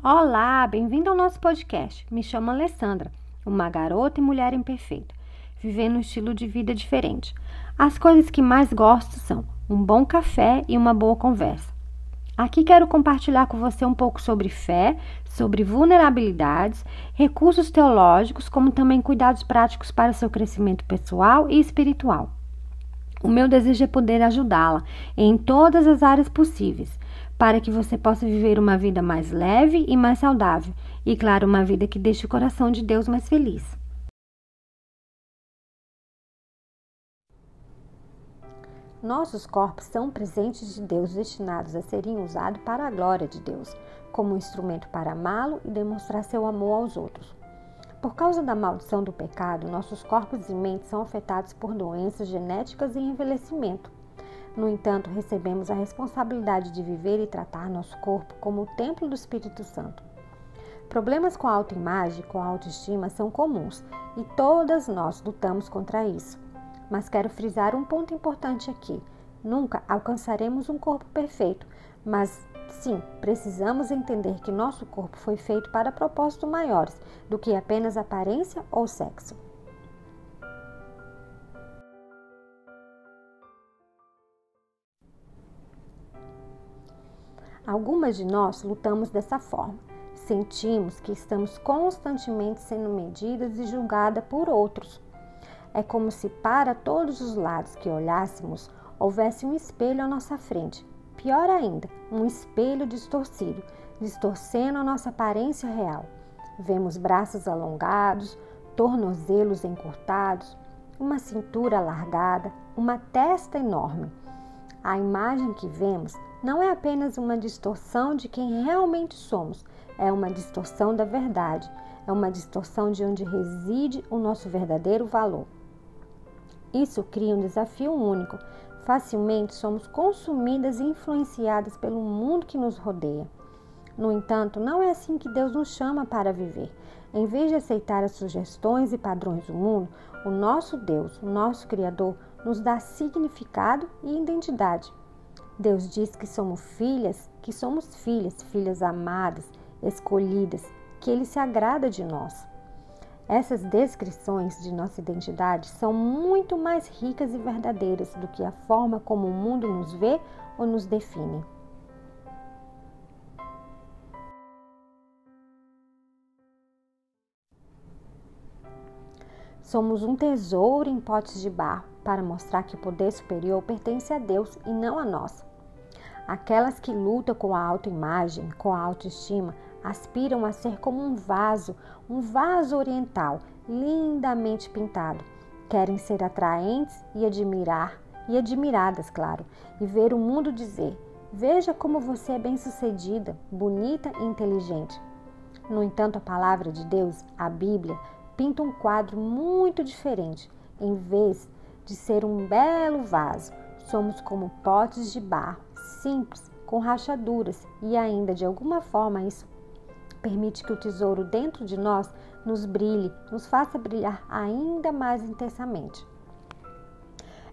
Olá, bem-vindo ao nosso podcast. Me chamo Alessandra, uma garota e mulher imperfeita, vivendo um estilo de vida diferente. As coisas que mais gosto são um bom café e uma boa conversa. Aqui quero compartilhar com você um pouco sobre fé, sobre vulnerabilidades, recursos teológicos, como também cuidados práticos para seu crescimento pessoal e espiritual. O meu desejo é poder ajudá-la em todas as áreas possíveis para que você possa viver uma vida mais leve e mais saudável, e claro, uma vida que deixe o coração de Deus mais feliz. Nossos corpos são presentes de Deus destinados a serem usados para a glória de Deus, como um instrumento para amá-lo e demonstrar seu amor aos outros. Por causa da maldição do pecado, nossos corpos e mentes são afetados por doenças genéticas e envelhecimento. No entanto, recebemos a responsabilidade de viver e tratar nosso corpo como o templo do Espírito Santo. Problemas com a autoimagem, com a autoestima são comuns e todas nós lutamos contra isso. Mas quero frisar um ponto importante aqui. Nunca alcançaremos um corpo perfeito, mas sim, precisamos entender que nosso corpo foi feito para propósitos maiores do que apenas aparência ou sexo. Algumas de nós lutamos dessa forma. Sentimos que estamos constantemente sendo medidas e julgadas por outros. É como se para todos os lados que olhássemos houvesse um espelho à nossa frente. Pior ainda, um espelho distorcido, distorcendo a nossa aparência real. Vemos braços alongados, tornozelos encurtados, uma cintura alargada, uma testa enorme. A imagem que vemos não é apenas uma distorção de quem realmente somos, é uma distorção da verdade, é uma distorção de onde reside o nosso verdadeiro valor. Isso cria um desafio único. Facilmente somos consumidas e influenciadas pelo mundo que nos rodeia. No entanto, não é assim que Deus nos chama para viver. Em vez de aceitar as sugestões e padrões do mundo, o nosso Deus, o nosso Criador, nos dá significado e identidade. Deus diz que somos filhas, que somos filhas, filhas amadas, escolhidas, que Ele se agrada de nós. Essas descrições de nossa identidade são muito mais ricas e verdadeiras do que a forma como o mundo nos vê ou nos define. Somos um tesouro em potes de barro para mostrar que o poder superior pertence a Deus e não a nós. Aquelas que lutam com a autoimagem, com a autoestima, aspiram a ser como um vaso, um vaso oriental, lindamente pintado. Querem ser atraentes e admirar, e admiradas, claro, e ver o mundo dizer: Veja como você é bem-sucedida, bonita e inteligente. No entanto, a palavra de Deus, a Bíblia, pinta um quadro muito diferente. Em vez de ser um belo vaso, somos como potes de barro simples, com rachaduras, e ainda de alguma forma isso permite que o tesouro dentro de nós nos brilhe, nos faça brilhar ainda mais intensamente.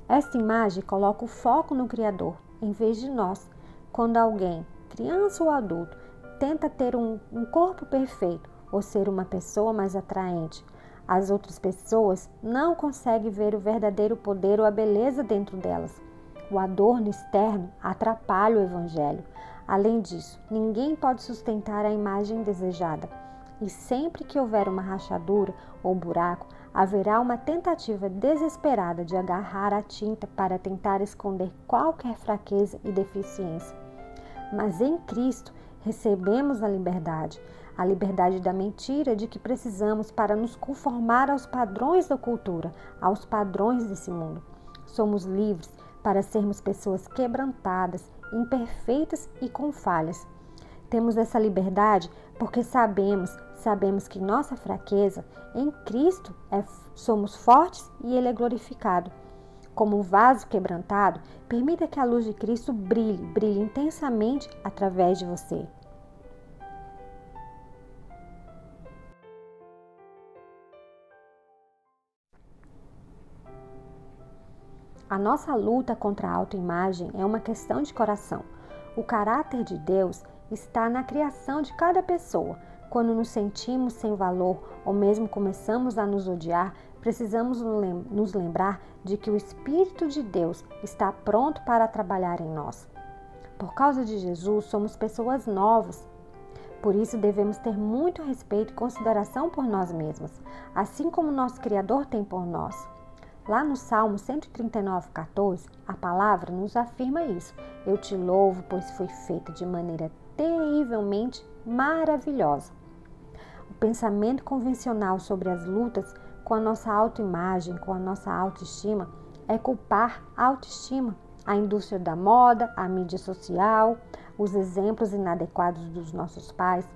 Esta imagem coloca o foco no Criador, em vez de nós. Quando alguém, criança ou adulto, tenta ter um, um corpo perfeito ou ser uma pessoa mais atraente, as outras pessoas não conseguem ver o verdadeiro poder ou a beleza dentro delas. O adorno externo atrapalha o evangelho. Além disso, ninguém pode sustentar a imagem desejada. E sempre que houver uma rachadura ou buraco, haverá uma tentativa desesperada de agarrar a tinta para tentar esconder qualquer fraqueza e deficiência. Mas em Cristo recebemos a liberdade, a liberdade da mentira de que precisamos para nos conformar aos padrões da cultura, aos padrões desse mundo. Somos livres para sermos pessoas quebrantadas, imperfeitas e com falhas. Temos essa liberdade porque sabemos, sabemos que nossa fraqueza em Cristo é, somos fortes e Ele é glorificado. Como um vaso quebrantado, permita que a luz de Cristo brilhe, brilhe intensamente através de você. A nossa luta contra a autoimagem é uma questão de coração. O caráter de Deus está na criação de cada pessoa. Quando nos sentimos sem valor ou mesmo começamos a nos odiar, precisamos nos lembrar de que o Espírito de Deus está pronto para trabalhar em nós. Por causa de Jesus, somos pessoas novas. Por isso, devemos ter muito respeito e consideração por nós mesmos, assim como nosso Criador tem por nós. Lá no Salmo 139, 14, a palavra nos afirma isso. Eu te louvo, pois fui feita de maneira terrivelmente maravilhosa. O pensamento convencional sobre as lutas com a nossa autoimagem, com a nossa autoestima, é culpar a autoestima, a indústria da moda, a mídia social, os exemplos inadequados dos nossos pais.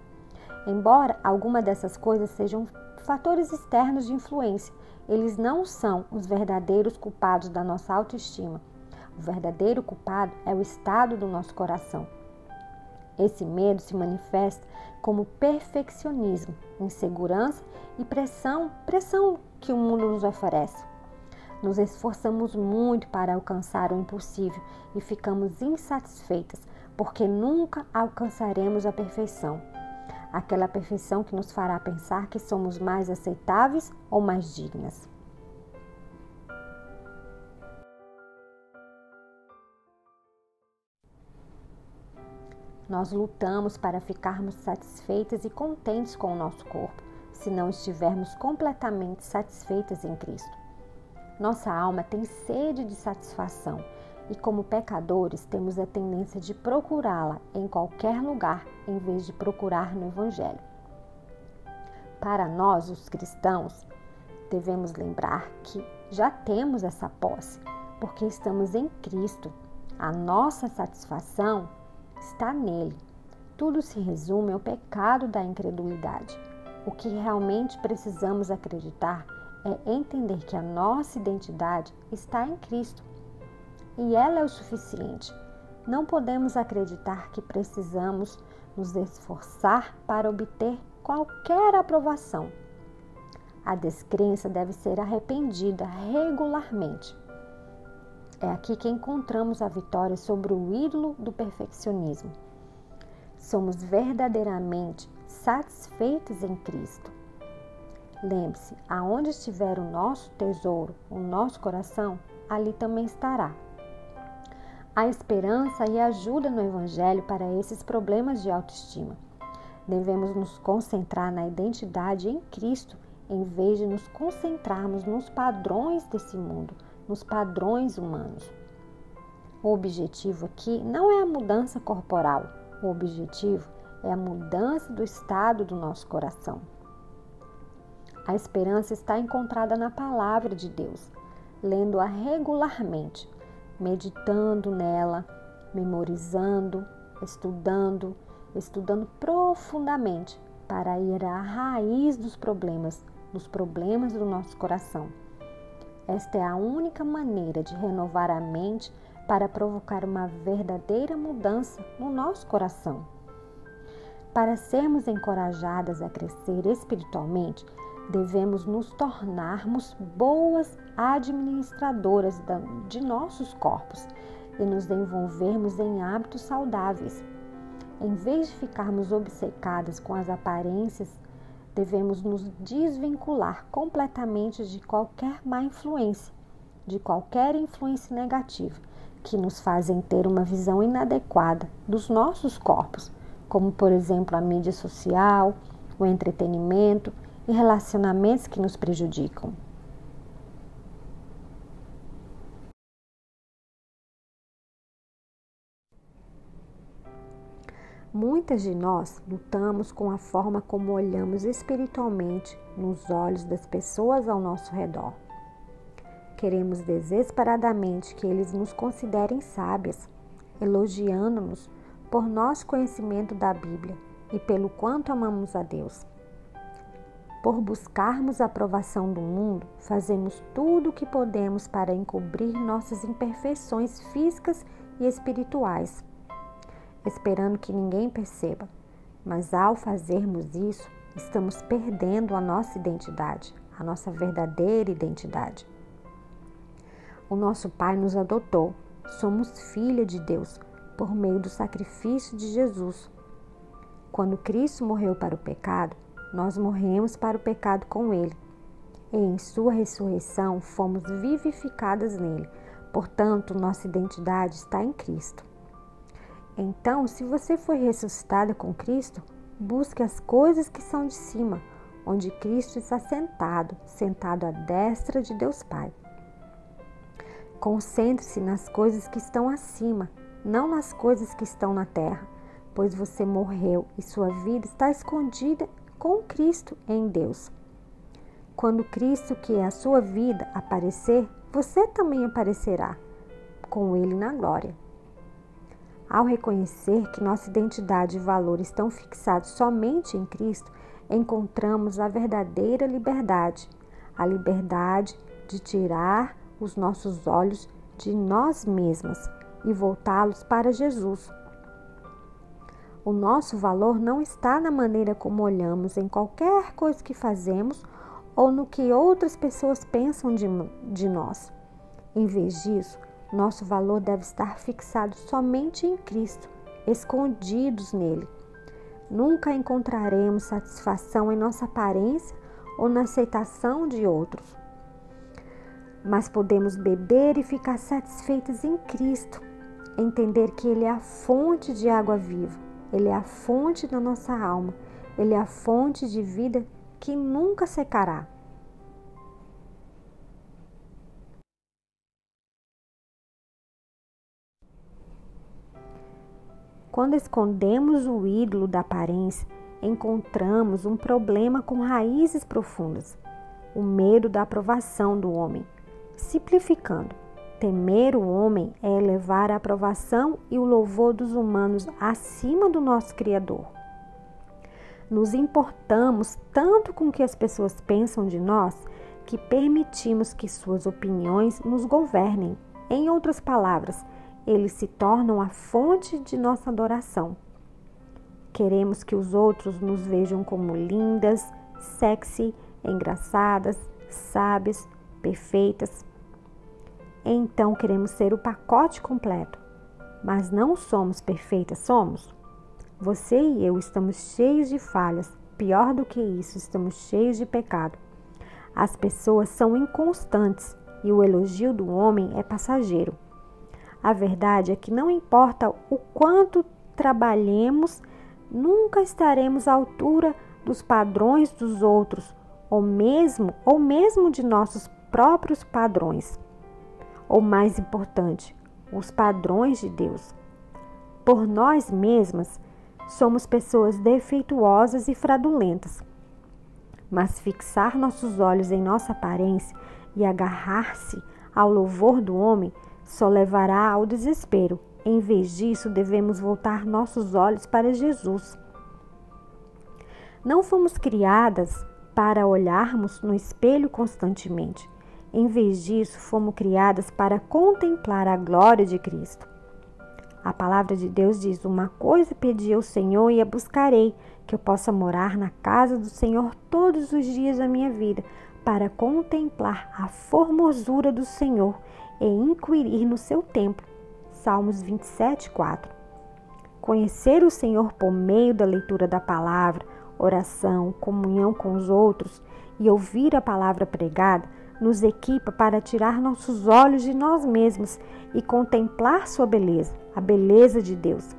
Embora alguma dessas coisas sejam fatores externos de influência, eles não são os verdadeiros culpados da nossa autoestima. O verdadeiro culpado é o estado do nosso coração. Esse medo se manifesta como perfeccionismo, insegurança e pressão, pressão que o mundo nos oferece. Nos esforçamos muito para alcançar o impossível e ficamos insatisfeitas porque nunca alcançaremos a perfeição aquela perfeição que nos fará pensar que somos mais aceitáveis ou mais dignas. Nós lutamos para ficarmos satisfeitas e contentes com o nosso corpo, se não estivermos completamente satisfeitas em Cristo. Nossa alma tem sede de satisfação e, como pecadores, temos a tendência de procurá-la em qualquer lugar em vez de procurar no Evangelho. Para nós, os cristãos, devemos lembrar que já temos essa posse, porque estamos em Cristo. A nossa satisfação está nele. Tudo se resume ao pecado da incredulidade. O que realmente precisamos acreditar é entender que a nossa identidade está em Cristo e ela é o suficiente. Não podemos acreditar que precisamos nos esforçar para obter qualquer aprovação. A descrença deve ser arrependida regularmente. É aqui que encontramos a vitória sobre o ídolo do perfeccionismo. Somos verdadeiramente satisfeitos em Cristo. Lembre-se, aonde estiver o nosso tesouro, o nosso coração, ali também estará. Há esperança e ajuda no Evangelho para esses problemas de autoestima. Devemos nos concentrar na identidade em Cristo em vez de nos concentrarmos nos padrões desse mundo, nos padrões humanos. O objetivo aqui não é a mudança corporal, o objetivo é a mudança do estado do nosso coração. A esperança está encontrada na palavra de Deus, lendo-a regularmente meditando nela, memorizando, estudando, estudando profundamente para ir à raiz dos problemas, dos problemas do nosso coração. Esta é a única maneira de renovar a mente para provocar uma verdadeira mudança no nosso coração. Para sermos encorajadas a crescer espiritualmente, devemos nos tornarmos boas administradoras de nossos corpos e nos envolvermos em hábitos saudáveis. Em vez de ficarmos obcecadas com as aparências, devemos nos desvincular completamente de qualquer má influência, de qualquer influência negativa que nos fazem ter uma visão inadequada dos nossos corpos, como por exemplo a mídia social, o entretenimento e relacionamentos que nos prejudicam. Muitas de nós lutamos com a forma como olhamos espiritualmente nos olhos das pessoas ao nosso redor. Queremos desesperadamente que eles nos considerem sábias, elogiando-nos por nosso conhecimento da Bíblia e pelo quanto amamos a Deus. Por buscarmos a aprovação do mundo, fazemos tudo o que podemos para encobrir nossas imperfeições físicas e espirituais, esperando que ninguém perceba. Mas ao fazermos isso, estamos perdendo a nossa identidade, a nossa verdadeira identidade. O nosso Pai nos adotou, somos filha de Deus por meio do sacrifício de Jesus. Quando Cristo morreu para o pecado, nós morremos para o pecado com ele. E em sua ressurreição fomos vivificadas nele. Portanto, nossa identidade está em Cristo. Então, se você foi ressuscitada com Cristo, busque as coisas que são de cima, onde Cristo está sentado, sentado à destra de Deus Pai. Concentre-se nas coisas que estão acima, não nas coisas que estão na terra, pois você morreu e sua vida está escondida com Cristo em Deus. Quando Cristo, que é a sua vida, aparecer, você também aparecerá com Ele na glória. Ao reconhecer que nossa identidade e valor estão fixados somente em Cristo, encontramos a verdadeira liberdade, a liberdade de tirar os nossos olhos de nós mesmas e voltá-los para Jesus. O nosso valor não está na maneira como olhamos em qualquer coisa que fazemos ou no que outras pessoas pensam de, de nós. Em vez disso, nosso valor deve estar fixado somente em Cristo, escondidos nele. Nunca encontraremos satisfação em nossa aparência ou na aceitação de outros. Mas podemos beber e ficar satisfeitos em Cristo, entender que Ele é a fonte de água viva, Ele é a fonte da nossa alma, Ele é a fonte de vida que nunca secará. Quando escondemos o ídolo da aparência, encontramos um problema com raízes profundas, o medo da aprovação do homem. Simplificando, temer o homem é elevar a aprovação e o louvor dos humanos acima do nosso Criador. Nos importamos tanto com o que as pessoas pensam de nós que permitimos que suas opiniões nos governem. Em outras palavras, eles se tornam a fonte de nossa adoração. Queremos que os outros nos vejam como lindas, sexy, engraçadas, sábias, perfeitas. Então queremos ser o pacote completo, mas não somos perfeitas, somos? Você e eu estamos cheios de falhas, pior do que isso, estamos cheios de pecado. As pessoas são inconstantes e o elogio do homem é passageiro. A verdade é que não importa o quanto trabalhemos, nunca estaremos à altura dos padrões dos outros, ou mesmo ou mesmo de nossos próprios padrões. Ou mais importante, os padrões de Deus. Por nós mesmas, somos pessoas defeituosas e fraudulentas. Mas fixar nossos olhos em nossa aparência e agarrar-se ao louvor do homem só levará ao desespero. Em vez disso, devemos voltar nossos olhos para Jesus. Não fomos criadas para olharmos no espelho constantemente. Em vez disso, fomos criadas para contemplar a glória de Cristo. A palavra de Deus diz: Uma coisa pedi ao Senhor e a buscarei, que eu possa morar na casa do Senhor todos os dias da minha vida, para contemplar a formosura do Senhor e inquirir no seu templo. Salmos 27, 4. Conhecer o Senhor por meio da leitura da palavra, oração, comunhão com os outros e ouvir a palavra pregada nos equipa para tirar nossos olhos de nós mesmos e contemplar sua beleza, a beleza de Deus.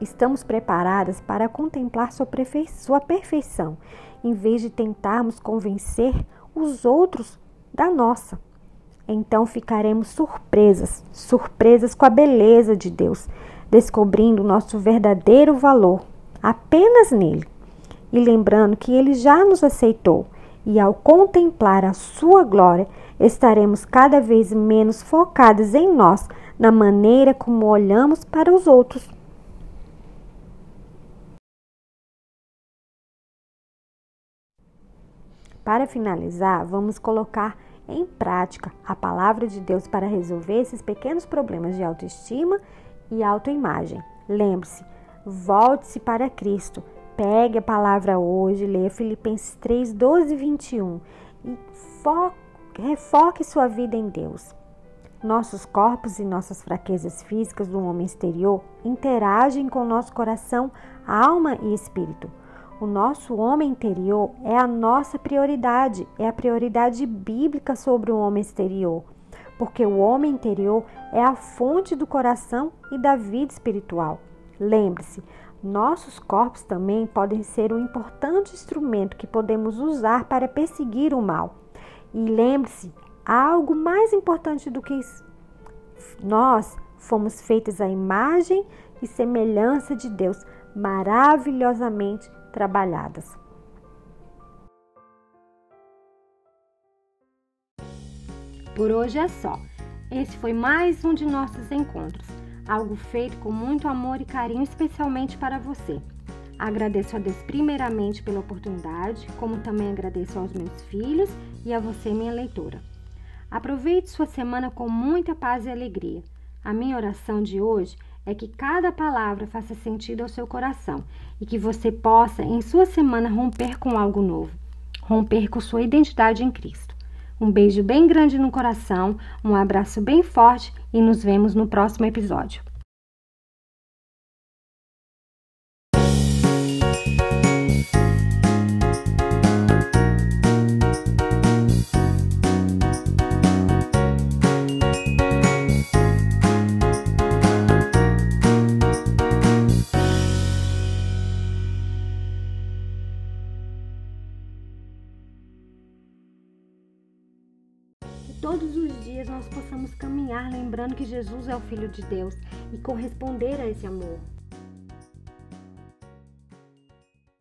Estamos preparadas para contemplar sua, sua perfeição, em vez de tentarmos convencer os outros da nossa então ficaremos surpresas, surpresas com a beleza de Deus, descobrindo o nosso verdadeiro valor apenas nele e lembrando que ele já nos aceitou. E ao contemplar a sua glória, estaremos cada vez menos focados em nós, na maneira como olhamos para os outros. Para finalizar, vamos colocar em prática a palavra de Deus para resolver esses pequenos problemas de autoestima e autoimagem. Lembre-se, volte-se para Cristo. Pegue a palavra hoje, leia Filipenses 3, 12 e 21 e foque, refoque sua vida em Deus. nossos corpos e nossas fraquezas físicas do homem exterior interagem com nosso coração, alma e espírito. O nosso homem interior é a nossa prioridade, é a prioridade bíblica sobre o homem exterior, porque o homem interior é a fonte do coração e da vida espiritual. Lembre-se, nossos corpos também podem ser um importante instrumento que podemos usar para perseguir o mal. E lembre-se, algo mais importante do que isso. Nós fomos feitos à imagem e semelhança de Deus, maravilhosamente trabalhadas. Por hoje é só. Esse foi mais um de nossos encontros, algo feito com muito amor e carinho, especialmente para você. Agradeço a Deus primeiramente pela oportunidade, como também agradeço aos meus filhos e a você, minha leitora. Aproveite sua semana com muita paz e alegria. A minha oração de hoje é que cada palavra faça sentido ao seu coração e que você possa, em sua semana, romper com algo novo, romper com sua identidade em Cristo. Um beijo bem grande no coração, um abraço bem forte e nos vemos no próximo episódio. Lembrando que Jesus é o Filho de Deus e corresponder a esse amor.